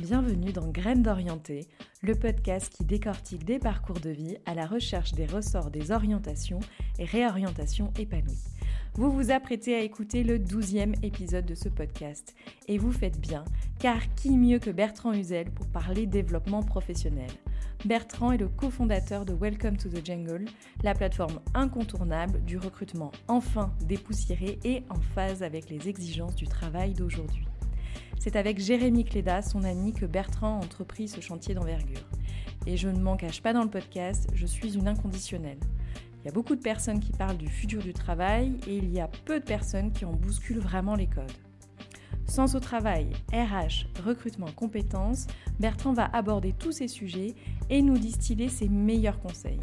Bienvenue dans Graines d'orienté, le podcast qui décortique des parcours de vie à la recherche des ressorts des orientations et réorientations épanouies. Vous vous apprêtez à écouter le douzième épisode de ce podcast et vous faites bien, car qui mieux que Bertrand Huzel pour parler développement professionnel? Bertrand est le cofondateur de Welcome to the Jungle, la plateforme incontournable du recrutement enfin dépoussiéré et en phase avec les exigences du travail d'aujourd'hui. C'est avec Jérémy Cléda, son ami, que Bertrand a entrepris ce chantier d'envergure. Et je ne m'en cache pas dans le podcast, je suis une inconditionnelle. Il y a beaucoup de personnes qui parlent du futur du travail et il y a peu de personnes qui en bousculent vraiment les codes. Sens au travail, RH, recrutement, compétences, Bertrand va aborder tous ces sujets et nous distiller ses meilleurs conseils.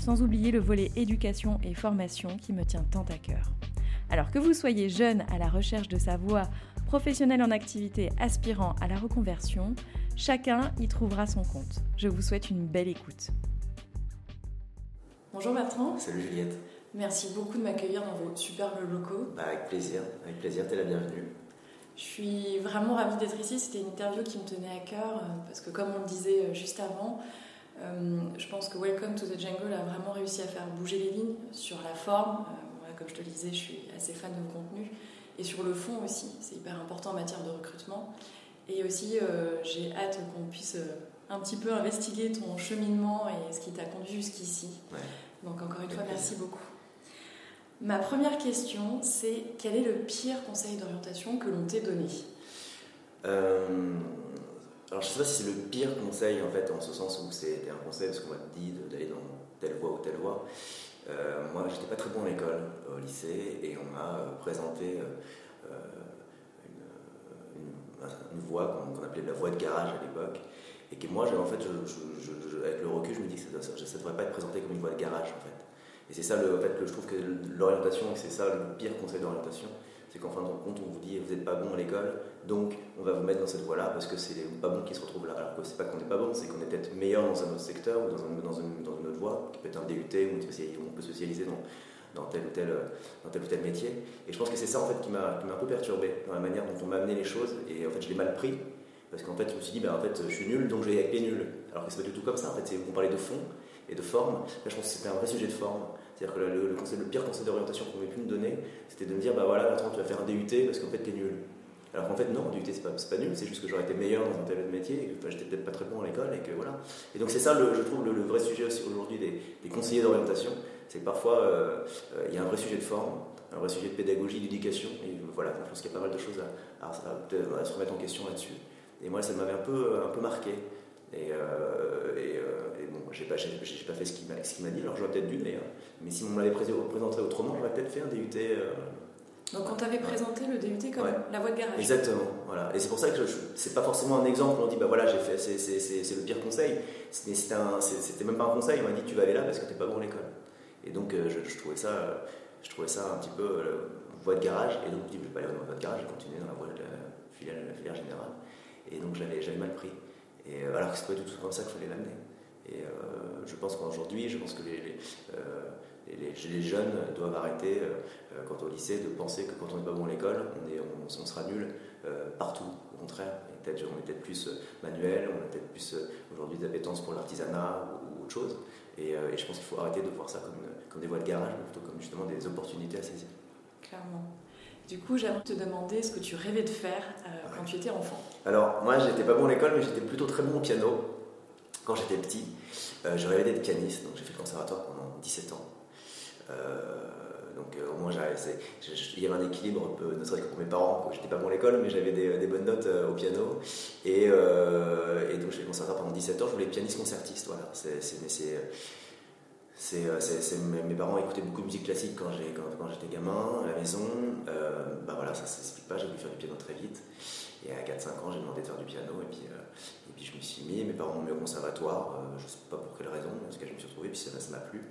Sans oublier le volet éducation et formation qui me tient tant à cœur. Alors que vous soyez jeune à la recherche de sa voie, professionnel en activité aspirant à la reconversion, chacun y trouvera son compte. Je vous souhaite une belle écoute. Bonjour Bertrand. Salut Juliette. Merci beaucoup de m'accueillir dans vos superbes locaux. Bah, avec plaisir, avec plaisir, t'es la bienvenue. Je suis vraiment ravie d'être ici. C'était une interview qui me tenait à cœur euh, parce que, comme on le disait euh, juste avant, euh, je pense que Welcome to the Jungle a vraiment réussi à faire bouger les lignes sur la forme. comme je te le disais, je suis assez fan de contenu et sur le fond aussi. C'est hyper important en matière de recrutement. Et aussi, j'ai hâte qu'on puisse un petit peu investiguer ton cheminement et ce qui t'a conduit jusqu'ici. Donc, encore une fois, merci beaucoup. Ma première question, c'est quel est le pire conseil d'orientation que l'on t'ait donné? Euh, Alors, je ne sais pas si c'est le pire conseil, en fait, en ce sens où c'était un conseil parce qu'on m'a dit d'aller dans telle voie ou telle voie. Euh, moi, j'étais pas très bon à l'école, au lycée, et on m'a euh, présenté euh, une, voie qu'on appelait la voie de garage à l'époque, et que moi, en fait, avec le recul, je me dis que ça ne devrait pas être présenté comme une voie de garage, en fait. Et c'est ça, le, en fait, je trouve que l'orientation, c'est ça le pire conseil d'orientation, c'est qu'en fin de compte, on vous dit vous n'êtes pas bon à l'école, donc on va vous mettre dans cette voie-là parce que c'est les pas bons qui se retrouvent là. Alors que c'est pas qu'on n'est pas bon, c'est qu'on est peut-être meilleur dans un autre secteur ou dans, dans, une, dans, une, autre voie, qui peut être un DUT ou on peut spécialiser dans, dans tel, ou tel, dans tel ou tel métier. Et je pense que c'est ça en fait qui m'a un peu perturbé dans la manière dont on m'a amené les choses. Et en fait, je l'ai mal pris parce qu'en fait, je me suis dit, ben, en fait, je suis nul, donc je vais être nul. Alors que c'est pas du tout comme ça. En fait, on parlait de fond et de forme. Là, je pense que c'était un vrai sujet de forme. C'est-à-dire que le, le, pire conseil d'orientation qu'on pouvait pu me donner, c'était de me dire bah voilà, tu vas faire un DUT parce qu'en fait, t'es nul. Alors qu'en fait, non, DUT, c'est pas, pas nul, c'est juste que j'aurais été meilleur dans un tel métier, et que j'étais peut-être pas très bon à l'école, et que voilà. Et donc, c'est ça, le, je trouve, le, vrai sujet aussi aujourd'hui des, conseillers d'orientation, c'est que parfois, euh, euh, il y a un vrai sujet de forme, un vrai sujet de pédagogie, d'éducation, et voilà, je pense qu'il y a pas mal de choses à, à, se remettre en question là-dessus. Et moi, ça m'avait un peu, un peu marqué. Et, euh, et, et, bon, j'ai pas, pas fait ce qu'il m'a dit, alors j'aurais peut-être dû, mais mais si on m'avait présenté autrement, j'aurais peut-être fait un DUT. Euh, Donc on t'avait présenté le DUT comme la voie de garage. Exactement, voilà. Et c'est pour ça que c'est pas forcément un exemple. On dit bah voilà, j'ai fait, c'est le pire conseil. C'était même pas un conseil. On m'a dit tu vas aller là parce que t'es pas bon à l'école. Et donc euh, je, trouvais ça, je trouvais ça un petit peu euh, voie de garage. Et donc je dis je vais pas aller dans la voie de garage, j'ai continué dans la voie de la filière, la filière générale. Et donc j'avais mal pris. Et alors que c'est pas du tout comme ça qu'il fallait l'amener. Et je pense qu'aujourd'hui, je pense que les, les, jeunes doivent arrêter, euh, euh, quand au lycée, de penser que quand on n'est pas bon à l'école, on, on, sera nul euh, partout. Au contraire, on est peut-être plus manuel, on a peut-être plus aujourd'hui d'appétence pour l'artisanat ou, autre chose. Et, je pense qu'il faut arrêter de voir ça comme, comme des voies de garage, mais plutôt comme justement des opportunités à saisir. Clairement. Du coup, j'aimerais te demander ce que tu rêvais de faire quand tu étais enfant. Alors, moi, j'étais pas bon à l'école, mais j'étais plutôt très bon au piano quand j'étais petit. je rêvais d'être pianiste, donc j'ai fait le conservatoire pendant 17 ans. Euh, donc euh, au moins il y avait un équilibre, ne serait-ce que pour mes parents, j'étais pas bon à l'école, mais j'avais des, bonnes notes euh, au piano. Et, donc je fait conservatoire pendant 17 ans, je voulais pianiste concertiste. Voilà. C'est, mes parents écoutaient beaucoup de musique classique quand, j'étais gamin à la maison. bah voilà, ça ne s'explique pas, j'ai voulu faire du piano très vite. Et à 4-5 ans, j'ai demandé de faire du piano. Et puis, et puis je me suis mis, mes parents m'ont mis au conservatoire, je ne sais pas pour quelle raison, en tout cas je me suis retrouvé, puis ça m'a plu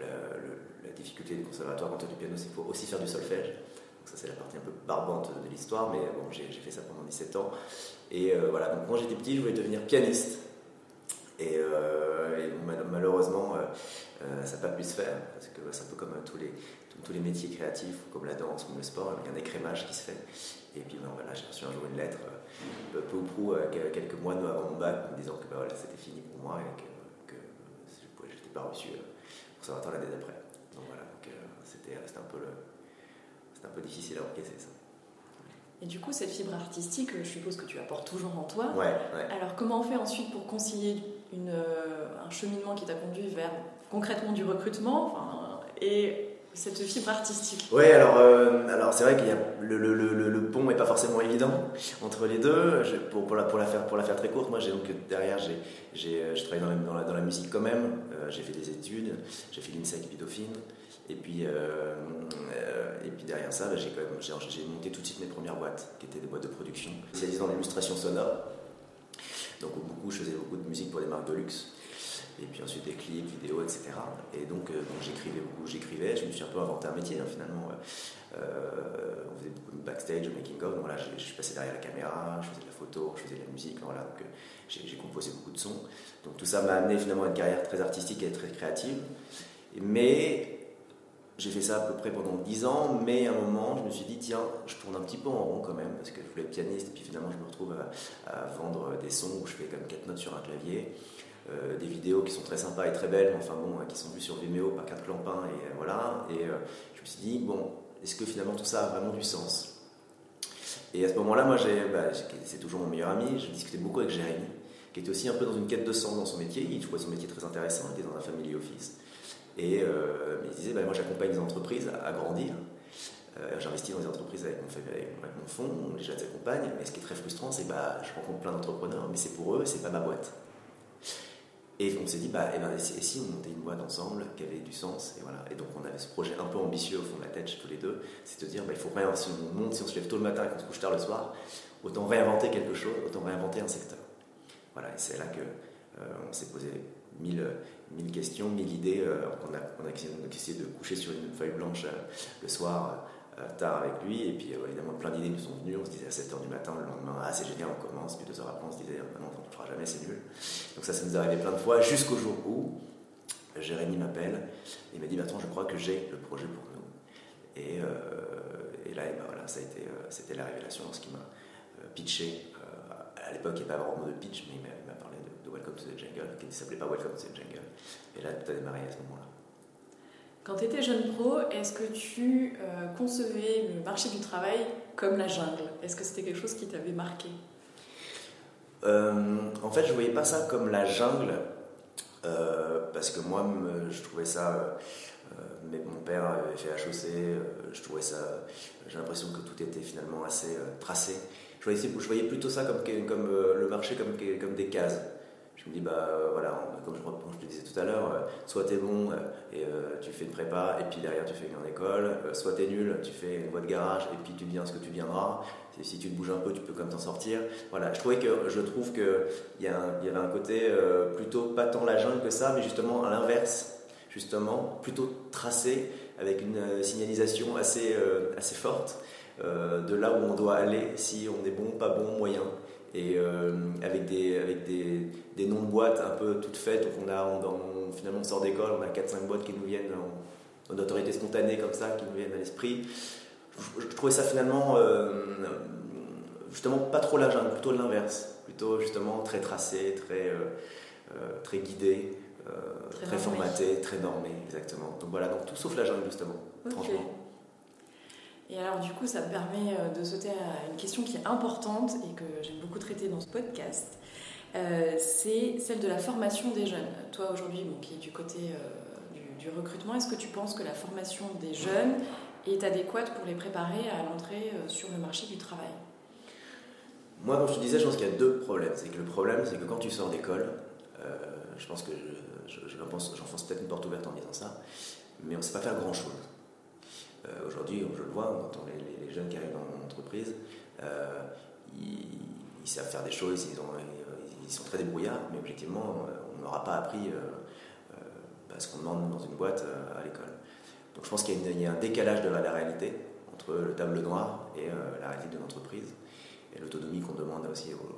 la, difficulté du conservatoire quand tu du piano, c'est qu'il faut aussi faire du solfège. Donc ça c'est la partie un peu barbante de l'histoire, mais bon, j'ai fait ça pendant 17 ans. Et euh, voilà, donc quand j'étais petit, je voulais devenir pianiste. Et, euh, malheureusement, euh, ça n'a pas pu se faire, parce que c'est un peu comme tous les, tous, les métiers créatifs, comme la danse, comme le sport, il y a un écrémage qui se fait. Et puis ben, voilà, j'ai reçu un jour une lettre peu ou prou quelques mois avant mon bac, me disant que bah, voilà, c'était fini pour moi et que, que je n'étais pas reçu pour conservatoire l'année d'après. Donc voilà, c'était un, peu un peu difficile à encaisser ça. Et du coup, cette fibre artistique, je suppose que tu apportes toujours en toi. Ouais, Alors, comment on fait ensuite pour concilier une, un cheminement qui t'a conduit vers concrètement du recrutement et cette fibre artistique Oui, alors, euh, alors c'est vrai que le, le, le, le, pont n'est pas forcément évident entre les deux. pour, pour, la, pour, la faire, pour la faire très courte, moi, donc derrière, j'ai, j'ai, euh, je travaille dans la, dans, la, musique quand même. Euh, j'ai fait des études, j'ai fait l'INSEC. Et puis, et puis derrière ça, bah, j'ai, j'ai, monté tout de suite mes premières boîtes, qui étaient des boîtes de production, spécialisées dans l'illustration sonore. Donc, beaucoup, je faisais beaucoup de musique pour des marques de luxe et puis ensuite des clips, vidéos, etc. Et donc, euh, j'écrivais beaucoup, j'écrivais, je me suis un peu inventé un métier hein, finalement. Euh, on faisait beaucoup de backstage, making of, voilà, je, suis passé derrière la caméra, je faisais de la photo, je faisais de la musique, voilà, donc euh, j'ai composé beaucoup de sons. Donc tout ça m'a amené finalement à une carrière très artistique et très créative. Mais j'ai fait ça à peu près pendant 10 ans, mais à un moment, je me suis dit, tiens, je tourne un petit peu en rond quand même, parce que je voulais être pianiste, et puis finalement, je me retrouve à, à vendre des sons où je fais comme 4 notes sur un clavier. Euh, des vidéos qui sont très sympas et très belles, mais enfin bon, hein, qui sont vues sur Vimeo par quatre clampins, et euh, voilà. Et euh, je me suis dit, bon, est-ce que finalement tout ça a vraiment du sens? Et à ce moment-là, moi, bah, c'est toujours mon meilleur ami, je discutais beaucoup avec Jérémy, qui était aussi un peu dans une quête de sens dans son métier, il trouvait son métier très intéressant, il était dans un family office. Et il disait, bah, moi j'accompagne des entreprises à, grandir, j'investis dans des entreprises avec mon, avec mon fonds, déjà accompagne, mais ce qui est très frustrant, c'est que bah, je rencontre plein d'entrepreneurs, mais c'est pour eux, c'est pas ma boîte. Et on s'est dit, bah, eh ben, et si on montait une boîte ensemble qui avait du sens Et, voilà. et donc on avait ce projet un peu ambitieux au fond de la tête, tous les deux, c'est de dire, bah, il faut rien, si on monte, si on se lève tôt le matin et qu'on se couche tard le soir, autant réinventer quelque chose, autant réinventer un secteur. Voilà, et c'est là que euh, on s'est posé mille, mille questions, mille idées. Euh, on, a, a, essayé de coucher sur une feuille blanche euh, le soir tard avec lui. Et puis évidemment, plein d'idées nous sont venues. On se disait à 7h du matin, le lendemain, ah c'est génial, on commence. Puis deux heures après, on se disait, ah, non, on ne fera jamais, c'est nul. Donc ça, ça nous est arrivé plein de fois, jusqu'au jour où Jérémy m'appelle et m'a dit, attends, je crois que j'ai le projet pour nous. Et, euh, là, et ben, voilà, ça a été, euh, c'était la révélation qui m'a pitché. à l'époque, il n'y avait pas vraiment de pitch, mais il m'a parlé de, Welcome to the Jungle, qui ne s'appelait pas Welcome to the Jungle. Et là, tout a démarré à ce moment-là. Quand tu étais jeune pro, est-ce que tu euh, concevais le marché du travail comme la jungle? Est-ce que c'était quelque chose qui t'avait marqué? Euh, En fait, je ne voyais pas ça comme la jungle, euh, parce que moi, je trouvais ça... mon père avait fait HEC, je trouvais ça... J'ai l'impression que tout était finalement assez tracé. Je voyais, plutôt ça comme, le marché comme des cases je me dis, bah euh, voilà, comme je, te disais tout à l'heure, euh, soit t'es bon euh, et tu fais une prépa, et puis derrière tu fais une grande école, soit t'es nul, tu fais une voie de garage, et puis tu deviens ce que tu viendras. Si tu te bouges un peu, tu peux quand même t'en sortir. Voilà, je trouvais que je trouve qu'il y, y avait un côté plutôt pas tant la jungle que ça, mais justement à l'inverse, justement, plutôt tracé avec une signalisation assez, assez forte de là où on doit aller, si on est bon, pas bon, moyen et euh, avec, des, avec des, des, noms de boîtes un peu toutes faites. Donc on a, finalement, on sort d'école, on a 4-5 boîtes qui nous viennent en, en, autorité spontanée comme ça, qui nous viennent à l'esprit. Je, trouvais ça finalement, euh, justement, pas trop la jungle, plutôt l'inverse. Plutôt justement très tracé, très, euh, très guidé. très, formaté, très normé, exactement. Donc voilà, donc tout sauf la jungle justement, franchement. Et alors du coup, ça me permet euh, de sauter à une question qui est importante et que j'aime beaucoup traiter dans ce podcast. Euh, c'est celle de la formation des jeunes. Toi aujourd'hui, qui es du côté euh, du, recrutement, est-ce que tu penses que la formation des jeunes est adéquate pour les préparer à l'entrée sur le marché du travail? Moi, comme je te disais, je pense qu'il y a deux problèmes. C'est que le problème, c'est que quand tu sors d'école, je pense que j'enfonce peut-être une porte ouverte en disant ça, mais on ne sait pas faire grand-chose. Euh, aujourd'hui, je le vois, on entend les, jeunes qui arrivent dans l'entreprise, euh, ils, savent faire des choses, ils, ont, ils, sont très débrouillards, mais objectivement, on n'aura pas appris euh, ce qu'on demande dans une boîte à l'école. Donc je pense qu'il y, a un décalage de la, réalité entre le tableau noir et la réalité de l'entreprise et l'autonomie qu'on demande aussi aux,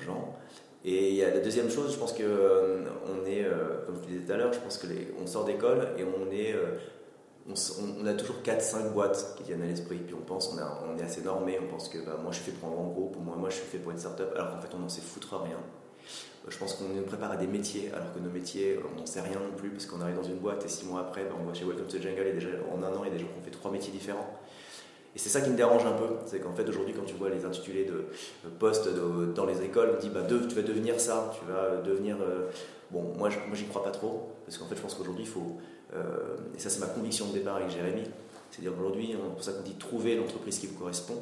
gens. Et il y a la deuxième chose, je pense que on est, comme je disais tout à l'heure, je pense que on sort d'école et on est on, a toujours 4-5 boîtes qui viennent à l'esprit, puis on pense, on, est assez normé, on pense que bah, moi je suis fait pour un grand groupe, moi, moi je suis fait pour une start-up, alors qu'en fait on n'en sait foutre rien. Euh, je pense qu'on nous prépare à des métiers, alors que nos métiers, on n'en sait rien non plus, parce qu'on arrive dans une boîte et 6 mois après, bah, on va chez Welcome to Jungle et déjà en un an, il y a des gens qui ont fait 3 métiers différents. Et c'est ça qui me dérange un peu, c'est qu'en fait aujourd'hui quand tu vois les intitulés de, postes dans les écoles, on dit bah, tu vas devenir ça, tu vas devenir... Euh, bon, moi, j'y crois pas trop, parce qu'en fait je pense qu'aujourd'hui il faut euh, et ça, c'est ma conviction de départ avec Jérémy. C'est-à-dire qu'aujourd'hui, c'est pour ça qu'on dit trouver l'entreprise qui vous correspond.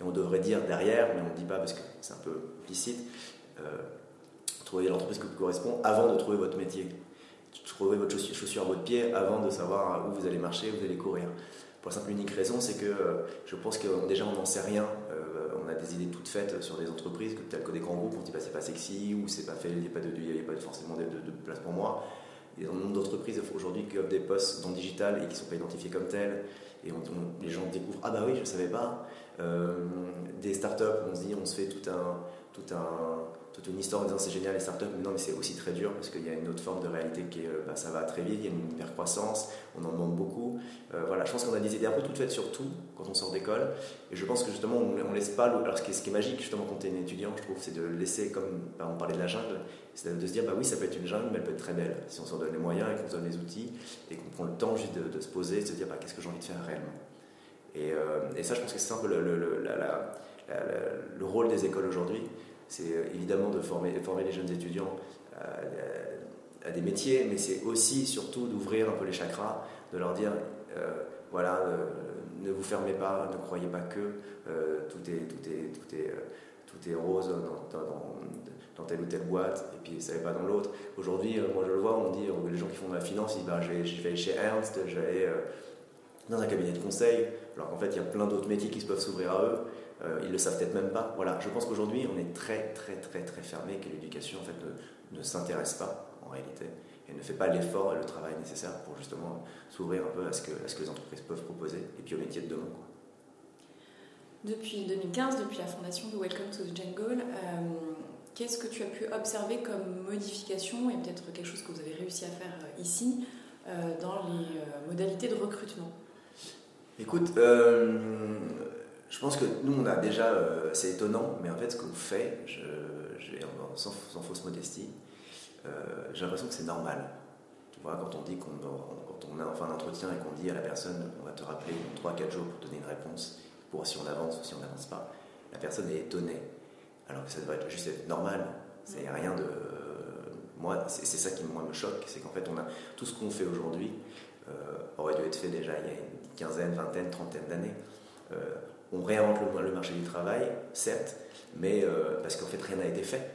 Et on devrait dire derrière, mais on ne dit pas parce que c'est un peu implicite, euh, trouver l'entreprise qui vous correspond avant de trouver votre métier. Trouver votre chaussure à votre pied avant de savoir où vous allez marcher, où vous allez courir. Pour la simple unique raison, c'est que euh, je pense que déjà on n'en sait rien. on a des idées toutes faites sur des entreprises, telles que des grands groupes, on dit bah, c'est pas sexy ou c'est pas fait, il n'y a pas, de, pas forcément de, de, place pour moi. Il y a un nombre d'entreprises aujourd'hui qui offrent des postes dans le digital et qui ne sont pas identifiés comme tels. Et les gens découvrent Ah bah oui, je ne savais pas. Euh, des startups, on se dit, on se fait tout un, tout un, toute une histoire en disant c'est génial les startups, mais non, mais c'est aussi très dur parce qu'il y a une autre forme de réalité qui est euh, bah, ça va très vite, il y a une hyper-croissance, on en demande beaucoup. Euh, voilà, je pense qu'on a des idées un peu toutes faites sur tout quand on sort d'école et je pense que justement on, ne laisse pas. Alors ce qui, est, magique justement quand tu es un étudiant, je trouve, c'est de laisser, comme bah, on parlait de la jungle, c'est de se dire bah oui, ça peut être une jungle, mais elle peut être très belle si on s'en donne les moyens et qu'on se donne les outils et qu'on prend le temps juste de, se poser, de se dire bah, qu'est-ce que j'ai envie de faire réellement. Et, euh, et, ça, je pense que c'est un peu le, le, le rôle des écoles aujourd'hui c'est euh, évidemment de former, former les jeunes étudiants à, des métiers, mais c'est aussi, surtout, d'ouvrir un peu les chakras, de leur dire, euh, voilà, euh, ne vous fermez pas, ne croyez pas que tout, est, tout, est, tout, est, tout est rose dans, dans, telle ou telle boîte, et puis ça n'est pas dans l'autre. Aujourd'hui, moi je le vois, on dit, les gens qui font de la finance, ils disent, bah, je vais chez Ernst, j'allais dans un cabinet de conseil, alors qu'en fait, il y a plein d'autres métiers qui se peuvent s'ouvrir à eux. Euh, ils le savent peut-être même pas. Voilà, je pense qu'aujourd'hui, on est très, très, très, très fermé, que l'éducation, en fait, ne, s'intéresse pas, en réalité, et ne fait pas l'effort et le travail nécessaire pour justement s'ouvrir un peu à ce, que, ce que les entreprises peuvent proposer, et puis au métier de demain. Depuis 2015, depuis la fondation de Welcome to the Jungle, euh, qu'est-ce que tu as pu observer comme modification, et peut-être quelque chose que vous avez réussi à faire euh, ici, dans les modalités de recrutement? Écoute, je pense que nous, on a déjà, euh, c'est étonnant, mais en fait, ce qu'on fait, sans, fausse modestie, euh, j'ai l'impression que c'est normal. Tu vois, quand on dit qu'on quand on a enfin un entretien et qu'on dit à la personne, on va te rappeler dans 3-4 jours pour donner une réponse, pour si on avance ou si on n'avance pas, la personne est étonnée. Alors que ça devrait être juste être normal. C'est rien de. moi, c'est ça qui moi, me choque, c'est qu'en fait, on a tout ce qu'on fait aujourd'hui euh, aurait dû être fait déjà il y a une quinzaine, vingtaine, trentaine d'années on réinvente le, marché du travail, certes, mais euh, parce qu'en fait rien n'a été fait.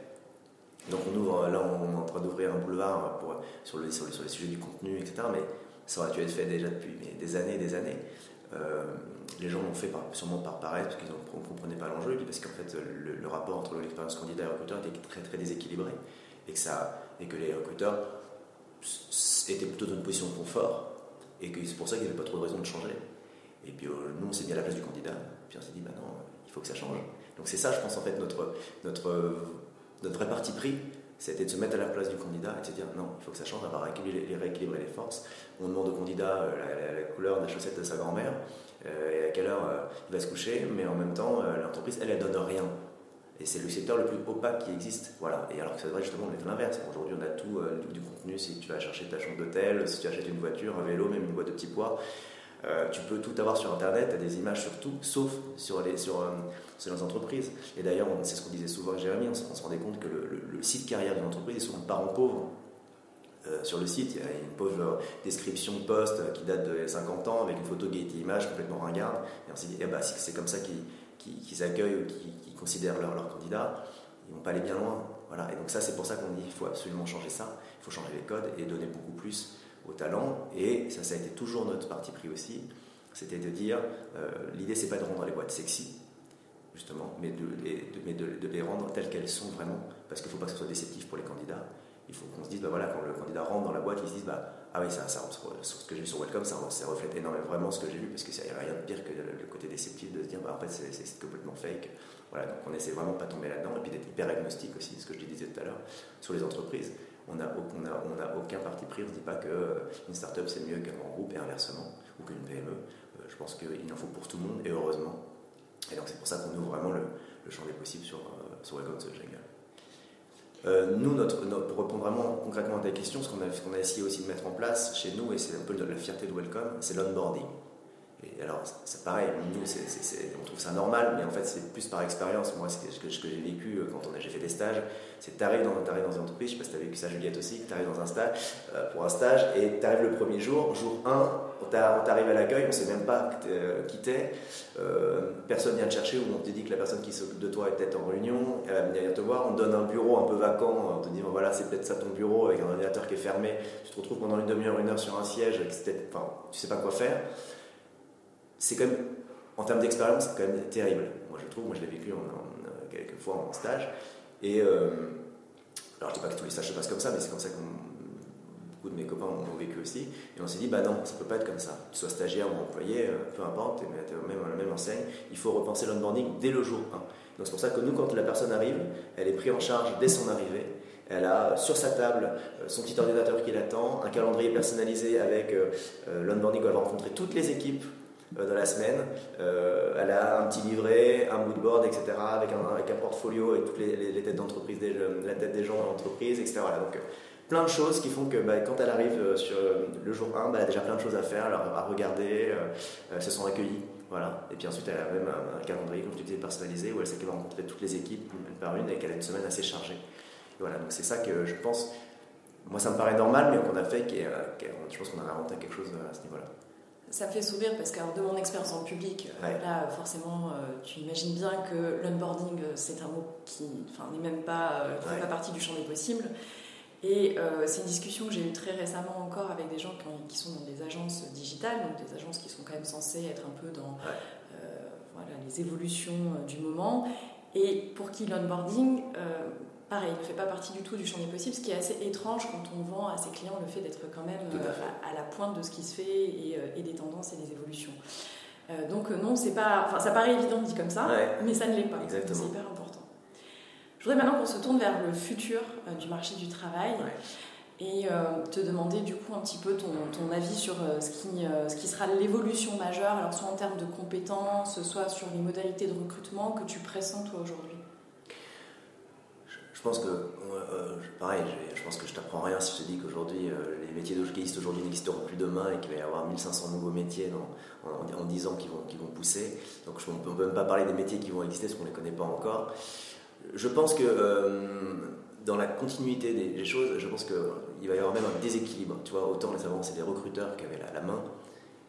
Donc on ouvre, là on est en train d'ouvrir un boulevard sur, le, les sujets du contenu, etc. Mais ça aurait dû être fait déjà depuis des années et des années. Euh, les gens l'ont fait sûrement par paresse parce qu'ils ne comprenaient pas l'enjeu, parce qu'en fait le, rapport entre l'expérience candidat et recruteur était très déséquilibré, et que, les recruteurs étaient plutôt dans une position de confort, et que c'est pour ça qu'il n'y avait pas trop de raison de changer. Et puis euh, nous on s'est à la place du candidat, puis on s'est dit, bah non, il faut que ça change. Donc c'est ça, je pense, en fait, notre, notre, notre vrai parti pris, c'était de se mettre à la place du candidat et de se dire, non, il faut que ça change, on va rééquilibrer, les forces. On demande au candidat euh, la, couleur de la chaussette de sa grand-mère euh, et à quelle heure euh, il va se coucher, mais en même temps, l'entreprise, elle, elle donne rien. Et c'est le secteur le plus opaque qui existe. Voilà. Et alors que ça devrait justement être l'inverse. Aujourd'hui, on a tout du contenu. Si tu vas chercher ta chambre d'hôtel, si tu achètes une voiture, un vélo, même une boîte de petits pois, euh, tu peux tout avoir sur Internet, tu as des images sur tout, sauf sur les, sur, euh, les entreprises. Et d'ailleurs, c'est ce qu'on disait souvent avec Jérémy, on, se rendait compte que le, site carrière d'une entreprise est souvent parent pauvre. Euh, sur le site, il y a une pauvre description de poste qui date de 50 ans avec une photo Getty Images complètement ringarde. Et on s'est dit, eh ben, c'est comme ça qu'ils accueillent ou qu'ils considèrent leurs leur candidats. Ils vont pas aller bien loin. Voilà. Et donc, ça, c'est pour ça qu'on dit qu'il faut absolument changer ça. Il faut changer les codes et donner beaucoup plus au talent. Et ça, ça a été toujours notre parti pris aussi. C'était de dire, euh, l'idée, c'est pas de rendre les boîtes sexy, justement, mais de, mais de, les rendre telles qu'elles sont vraiment, parce qu'il faut pas que ce soit déceptif pour les candidats. Il faut qu'on se dise, bah voilà, quand le candidat rentre dans la boîte, il se dise, bah, ah oui, ça, ça, ce que j'ai vu sur Welcome, ça, ça reflète énormément vraiment ce que j'ai vu, parce qu'il n'y a rien de pire que le, côté déceptif de se dire, bah, en fait, c'est complètement fake. Voilà, donc on essaie vraiment de pas tomber là-dedans, et puis d'être hyper agnostique aussi, ce que je disais tout à l'heure, sur les entreprises on n'a on a, on a aucun parti pris, on ne dit pas qu'une start-up c'est mieux qu'un grand groupe et inversement. ou qu'une PME. je pense qu'il en faut pour tout le monde, et heureusement. Et donc c'est pour ça qu'on ouvre vraiment le, champ des possibles sur, sur Welcome to the Jungle. nous, pour répondre vraiment concrètement à ta question, ce qu'on a, a, essayé aussi de mettre en place chez nous, et c'est un peu la fierté de Welcome, c'est l'onboarding. Alors, c'est pareil, nous, on trouve ça normal, mais en fait, c'est plus par expérience. Moi, ce que, j'ai vécu euh, quand j'ai fait des stages, c'est que tu arrives, dans, une entreprise, je sais pas si tu as vécu ça, Juliette aussi, tu arrives dans un stage, euh, pour un stage, et tu arrives le premier jour, jour 1, on t'arrive à l'accueil, on sait même pas euh, qui t'es, personne vient te chercher, ou on te dit que la personne qui s'occupe de toi est peut-être en réunion, elle vient te voir, on te donne un bureau un peu vacant, on te dit, voilà, c'est peut-être ça ton bureau, avec un ordinateur qui est fermé, tu te retrouves pendant une demi-heure, une heure sur un siège, enfin, tu sais pas quoi faire c'est quand même, en termes d'expérience, c'est quand même terrible. Moi, je trouve, moi, je l'ai vécu en, quelques fois en stage. Et euh, alors, je dis pas que tous les stages se passent comme ça, mais c'est comme ça que beaucoup de mes copains ont vécu aussi. Et on s'est dit, bah non, ça peut pas être comme ça. Que tu sois stagiaire ou employé, euh, peu importe, tu es même à la même enseigne, il faut repenser l'onboarding dès le jour 1. Donc, c'est pour ça que nous, quand la personne arrive, elle est prise en charge dès son arrivée. Elle a sur sa table euh, son petit ordinateur qui l'attend, un calendrier personnalisé avec l'onboarding où elle va rencontrer toutes les équipes euh, dans la semaine. Euh, elle a un petit livret, un moodboard, etc., avec un, avec un portfolio et toutes les, têtes d'entreprise, la tête des gens dans l'entreprise, etc. donc, euh, plein de choses qui font que bah, quand elle arrive sur le jour 1, bah, elle a déjà plein de choses à faire, à regarder, elles se sont accueillies. Voilà. Et puis ensuite, elle a même un, calendrier, comme tu disais, personnalisé, où elle sait qu'elle va rencontrer toutes les équipes une par une et qu'elle a une semaine assez chargée. voilà, donc c'est ça que je pense, moi ça me paraît normal, mais qu'on a fait, je pense qu'on a inventé quelque chose à ce niveau-là. Ça me fait sourire parce que de mon expérience en public, euh, là forcément euh, tu imagines bien que l'onboarding euh, c'est un mot qui n'est même pas, pas partie du champ des possibles. Et c'est une discussion que j'ai eue très récemment encore avec des gens qui, sont dans des agences digitales, donc des agences qui sont quand même censées être un peu dans voilà, les évolutions du moment, et pour qui l'onboarding pareil, ne fait pas partie du tout du champ des possibles, ce qui est assez étrange quand on vend à ses clients le fait d'être quand même euh, à, la pointe de ce qui se fait et, euh, des tendances et des évolutions. Euh, donc non, c'est pas, enfin, ça paraît évident dit comme ça, mais ça ne l'est pas. C'est hyper important. Je voudrais maintenant qu'on se tourne vers le futur du marché du travail. Et te demander du coup un petit peu ton, ton avis sur ce, qui, ce qui sera l'évolution majeure, alors soit en termes de compétences, soit sur les modalités de recrutement que tu pressens toi aujourd'hui. Je pense que, euh, pareil, je pense que je t'apprends rien si je te dis qu'aujourd'hui, euh, les métiers d'hockeyiste aujourd'hui n'existeront plus demain et qu'il va y avoir 1500 nouveaux métiers en, 10 ans qui vont, qui vont pousser. Donc on ne peut même pas parler des métiers qui vont exister parce qu'on ne les connaît pas encore. Je pense que euh, dans la continuité des, choses, je pense qu'il va y avoir même un déséquilibre. Tu vois, autant les avant, c'est des recruteurs qui avaient la, main.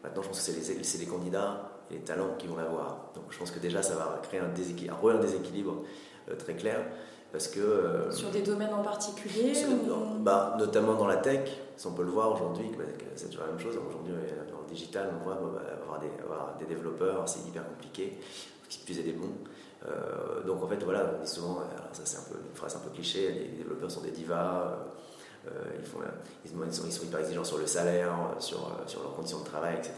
Maintenant, je pense que c'est les, les, candidats et les talents qui vont l'avoir. Donc je pense que déjà, ça va créer un déséquilibre, un déséquilibre très clair. Parce que, euh, Sur des domaines en particulier bah, Notamment dans la tech, si on peut le voir aujourd'hui, c'est toujours la même chose. Aujourd'hui, dans le digital, on voit bah, avoir, des, avoir, des, développeurs, c'est hyper compliqué, qui plus est des bons. Euh, donc en fait, voilà, on dit souvent, ça c'est un peu une phrase un peu cliché, les développeurs sont des divas, euh, ils, font, ils, sont, ils, sont, hyper exigeants sur le salaire, sur, sur leurs conditions de travail, etc.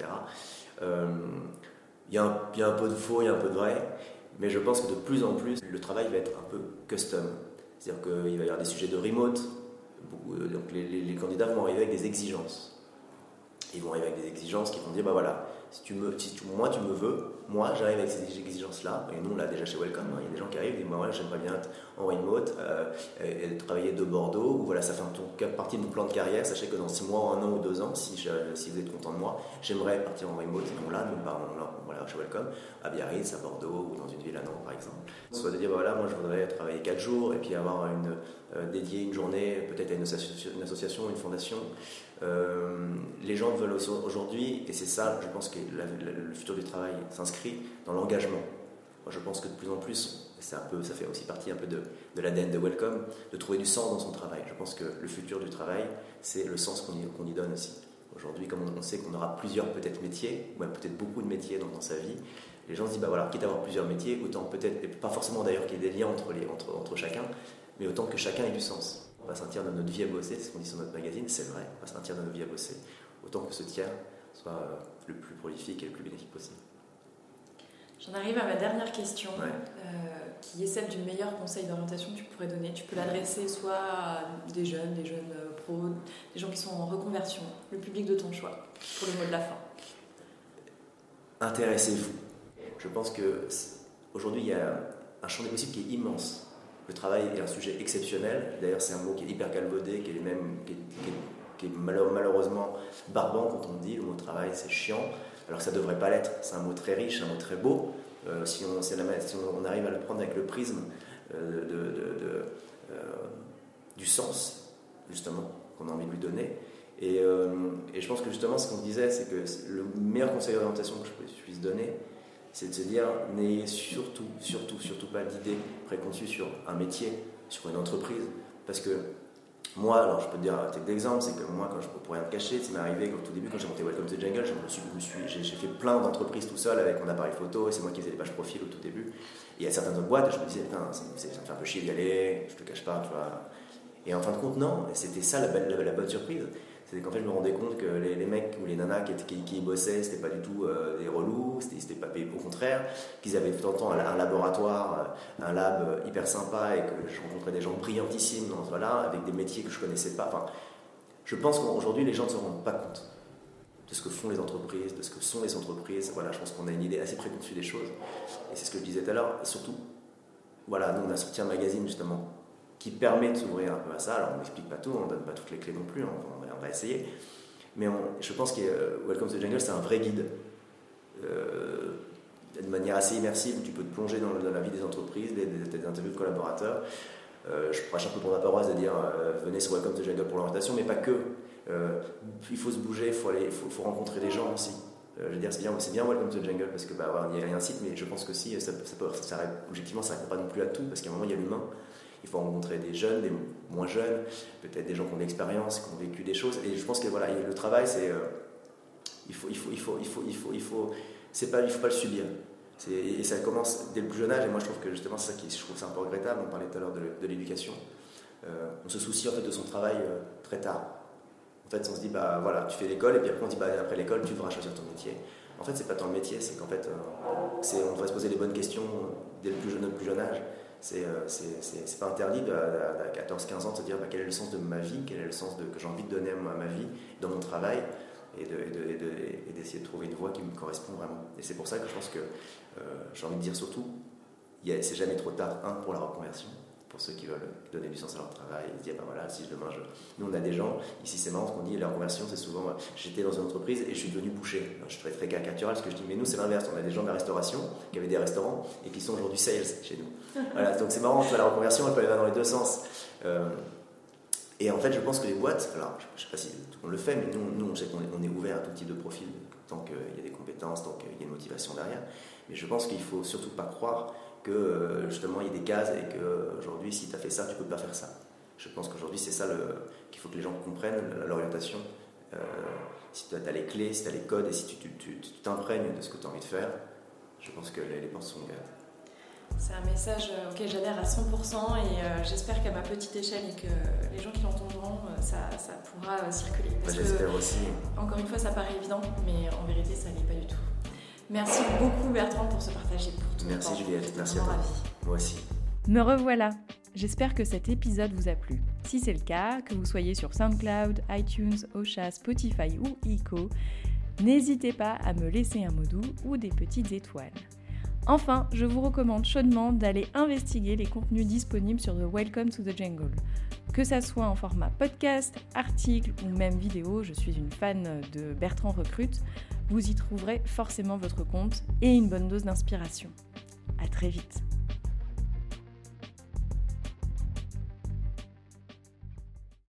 Il y, y, a un peu de faux, il y a un peu de vrai. Mais je pense que de plus en plus, le travail va être un peu custom. C'est-à-dire qu'il va y avoir des sujets de remote. Donc les, candidats vont arriver avec des exigences. Ils vont arriver avec des exigences qui vont dire, bah voilà, si moi tu me veux, moi j'arrive avec ces exigences-là, et nous on l'a déjà chez Welcome, hein. il y a des gens qui arrivent et disent, moi voilà, j'aimerais bien être en remote, euh, et, travailler de Bordeaux, ou voilà, ça fait un partie de mon plan de carrière, sachez que dans 6 mois, 1 an ou 2 ans, si, vous êtes content de moi, j'aimerais partir en remote, et non là, nous parlons là, voilà, chez Welcome, à Biarritz, à Bordeaux, ou dans une ville à Nantes par exemple. Soit de dire, bah, voilà, moi je voudrais travailler 4 jours, et puis avoir une, euh, une journée peut-être à une association, une, fondation, euh, les gens veulent aujourd'hui, et c'est ça, je pense que le futur du travail s'inscrit dans l'engagement. Moi, je pense que de plus en plus, un peu, ça fait aussi partie un peu de, de l'ADN de Welcome, de trouver du sens dans son travail. Je pense que le futur du travail, c'est le sens qu'on y, donne aussi. Aujourd'hui, comme on, sait qu'on aura plusieurs peut-être métiers, ou même peut-être beaucoup de métiers dans, sa vie, les gens se disent, bah voilà, quitte à avoir plusieurs métiers, autant peut-être, et pas forcément d'ailleurs qu'il y ait des liens entre, chacun, mais autant que chacun ait du sens on va sentir de notre vie à bosser, c'est ce qu'on dit sur notre magazine, c'est vrai, on va sentir de notre vie à bosser, autant que ce tiers soit euh, le plus prolifique et le plus bénéfique possible. J'en arrive à ma dernière question, euh, qui est celle du meilleur conseil d'orientation que tu pourrais donner. Tu peux l'adresser soit à des jeunes, des jeunes euh, pros, des gens qui sont en reconversion, le public de ton choix, pour le mot de la fin. intéressez-vous. Je pense que aujourd'hui, il y a un champ des possibles qui est immense. Le travail est un sujet exceptionnel. D'ailleurs, c'est un mot qui est hyper calvaudé, qui est, même, qui est, malheureusement barbant quand on dit le mot travail, c'est chiant. Alors que ça ne devrait pas l'être. C'est un mot très riche, un mot très beau. Euh, si, on, si, on, arrive à le prendre avec le prisme euh, de, euh, du sens, justement, qu'on a envie de lui donner. Et, et, je pense que justement, ce qu'on disait, c'est que le meilleur conseil d'orientation que je puisse donner, c'est de se dire n'ayez surtout, surtout, surtout pas d'idées préconçues sur un métier, sur une entreprise. Parce que moi, alors je peux te dire un d'exemple, c'est que moi, quand je pourrais rien me cacher, ça m'est arrivé au tout début, quand j'ai monté Welcome to Jungle, j'ai fait plein d'entreprises tout seul avec mon appareil photo, c'est moi qui faisais les pages profil au tout début. Et a certaines autres boîtes, je me disais, putain, ça me fait un peu chier d'y aller, je te cache pas, tu vois. Et en fin de compte, non, c'était ça la, la bonne surprise c'est qu'en fait je me rendais compte que les, mecs ou les nanas qui, qui, bossaient c'était pas du tout euh, des relous c'était pas au contraire qu'ils avaient tout le temps un, laboratoire euh, un lab euh, hyper sympa et que je rencontrais des gens brillantissimes voilà, avec des métiers que je connaissais pas. Enfin, je pense qu'aujourd'hui les gens ne se rendent pas compte de ce que font les entreprises de ce que sont les entreprises. Voilà je pense qu'on a une idée assez préconçue des choses. Et c'est ce que je disais tout à l'heure surtout voilà nous on a sorti un magazine justement qui permet de s'ouvrir un peu à ça. Alors on n'explique pas tout, on ne donne pas toutes les clés non plus, on, va, essayer. Mais je pense que euh, Welcome to the Jungle, c'est un vrai guide. Euh, de manière assez immersive, tu peux te plonger dans, la vie des entreprises, des, des, interviews de collaborateurs. Euh, je prêche un peu pour ma paroisse de dire venez sur Welcome to the Jungle pour l'orientation, mais pas que. il faut se bouger, il faut, aller, faut, rencontrer des gens aussi. je veux dire, c'est bien, bien Welcome to the Jungle parce que bah, y a site, mais je pense que si, ça, peut, objectivement, ça ne répond pas non plus à tout parce qu'à un moment, il y a l'humain. Il faut rencontrer des jeunes, des moins jeunes, peut-être des gens qui ont de l'expérience, qui ont vécu des choses. Et je pense que voilà, le travail, c'est. Euh, il faut, il faut, il faut, il faut, il faut, il faut, c'est pas, il faut pas le subir. Et ça commence dès le plus jeune âge. Et moi, je trouve que justement, c'est ça qui, je trouve un peu regrettable. On parlait tout à l'heure de, l'éducation. Euh, on se soucie en fait de son travail euh, très tard. En fait, on se dit, bah voilà, tu fais l'école, et puis après, on dit, bah, après l'école, tu devras choisir ton métier. En fait, c'est pas tant le métier, c'est qu'en fait, on devrait se poser les bonnes questions dès le plus jeune, le plus jeune âge. Euh, c'est pas interdit à, 14-15 ans de se dire bah, quel est le sens de ma vie, quel est le sens de, que j'ai envie de donner à ma vie, dans mon travail, et d'essayer de, trouver une voie qui me correspond vraiment. Et c'est pour ça que je pense que euh, j'ai envie de dire surtout, c'est jamais trop tard, un, pour la reconversion, pour ceux qui veulent donner du sens à leur travail et se dire, ben voilà, si demain je... Nous, on a des gens, ici c'est marrant, ce qu'on dit, la reconversion, c'est souvent, j'étais dans une entreprise et je suis devenu boucher. je suis très, caricatural, ce que je dis, mais nous, c'est l'inverse. On a des gens de la restauration qui avaient des restaurants et qui sont aujourd'hui sales chez nous. voilà, donc c'est marrant, la reconversion, elle peut aller dans les deux sens. Euh, et en fait, je pense que les boîtes, alors je ne sais pas si tout le monde le fait, mais nous, nous on sait qu'on est, on est ouvert à tout type de profil, tant qu'il y a des compétences, tant qu'il y a une motivation derrière. Mais je pense qu'il faut surtout pas croire que euh, justement il y a des cases et qu'aujourd'hui, si tu as fait ça, tu peux pas faire ça. Je pense qu'aujourd'hui, c'est ça qu'il faut que les gens comprennent, l'orientation. Euh, si tu as, les clés, si tu as les codes et si tu t'imprègnes de ce que tu as envie de faire, je pense que les, portes sont ouvertes. C'est un message euh, auquel j'adhère à 100% et j'espère qu'à ma petite échelle et que les gens qui l'entendront, ça, ça, pourra circuler. J'espère aussi. Encore une fois, ça paraît évident, mais en vérité, ça n'est pas du tout. Merci beaucoup Bertrand pour ce partage et pour tout Merci Juliette, merci à toi. Moi aussi. Me revoilà. J'espère que cet épisode vous a plu. Si c'est le cas, que vous soyez sur SoundCloud, iTunes, Ocha, Spotify ou Eco, n'hésitez pas à me laisser un mot doux ou des petites étoiles. Enfin, je vous recommande chaudement d'aller investiguer les contenus disponibles sur The Welcome to the Jungle. Que ça soit en format podcast, article ou même vidéo, je suis une fan de Bertrand Recrute, vous y trouverez forcément votre compte et une bonne dose d'inspiration. À très vite